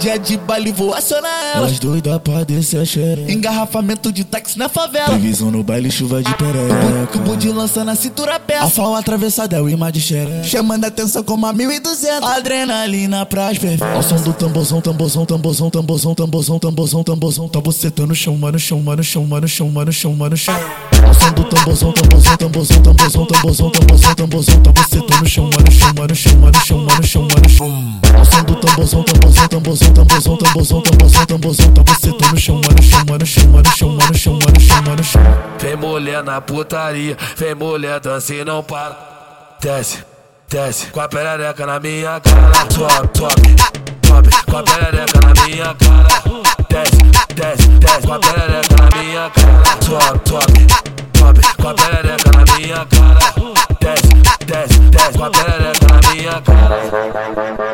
Dia de baile vou acionar elas. As doidas pra descer a xereca. Engarrafamento de táxi na favela. Televisão no baile, chuva de perereca. Cubo de lança na cintura peça. Alfal atravessada é o imã de xereca. Chamando atenção como a 1200. Adrenalina pras perfeitas. Ao som do tambozão, tambozão, tambozão, tambozão, tambozão, tambozão, tambozão. Tá bocetando no chão, mano, chão, mano, chão, mano, chão, mano, chão, mano, chão. Ao som do tambozão, tambozão, tambozão, tambozão, tambozão, tambozão, tambozão. Tá bocetando no chão, mano, chão, mano, chão, mano, chão, mano, chão, mano, chão. Ao som do tambozão, tambozão, tambozão, tambozão, tambozão, tambozão, tambozão. Tá bocetando no chão, mano, chão, mano, chão, mano, chão, mano, chão, mano, chão, mano, chão. Vem mulher na putaria, vem mulher dança e não para. Desce, desce, com a perereca na minha cara. Sobe, sobe, sobe, com a perereca na minha cara. Desce, desce, desce, com a perereca na minha cara. Sobe, sobe, sobe, com a perereca na minha cara. Desce, desce, desce, com a perereca na minha cara.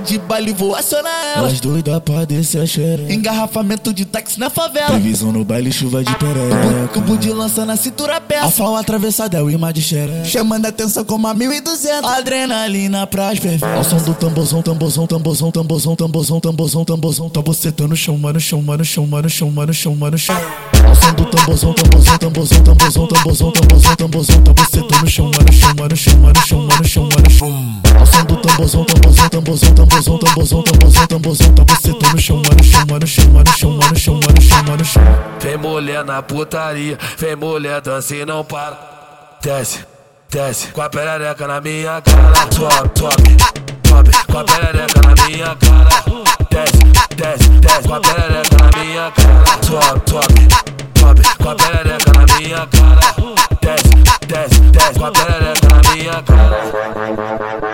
De baile vou acionar elas. As doidas pra descer a xereca. Engarrafamento de táxi na favela. Televisão no baile, chuva de perereca. Cubo de lança na cintura peça. Alfal atravessada é o imã de xereca. Chamando a atenção como a 1200. Adrenalina pras perfeitas. Ao som do tambozão, tambozão, tambozão, tambozão, tambozão, tambozão, tambozão. Tá bocetando no chão, mano, chão, mano, chão, mano, chão, mano, chão, mano, chão. Ao som do tambozão, tambozão, tambozão, tambozão, tambozão, tambozão, tambozão. Tá bocetando no chão, mano, chão, mano, chão, mano, chão, mano, chão, mano, chão. Ao som do tambozão, tambozão, tambozão, tambozão, tambozão, tambozão. Tá bocetando no chão, mano, chão, mano, chão, mano, chão, mano, chão, mano, chão. Vem mulher na putaria, vem mulher dança e não para. Desce, desce, com a perereca na minha cara. Sobe, sobe, sobe, com a perereca na minha cara. Desce, desce, desce, com a perereca na minha cara. Sobe, sobe, sobe, com a perereca na minha cara. Desce, desce, desce, com a perereca na minha cara.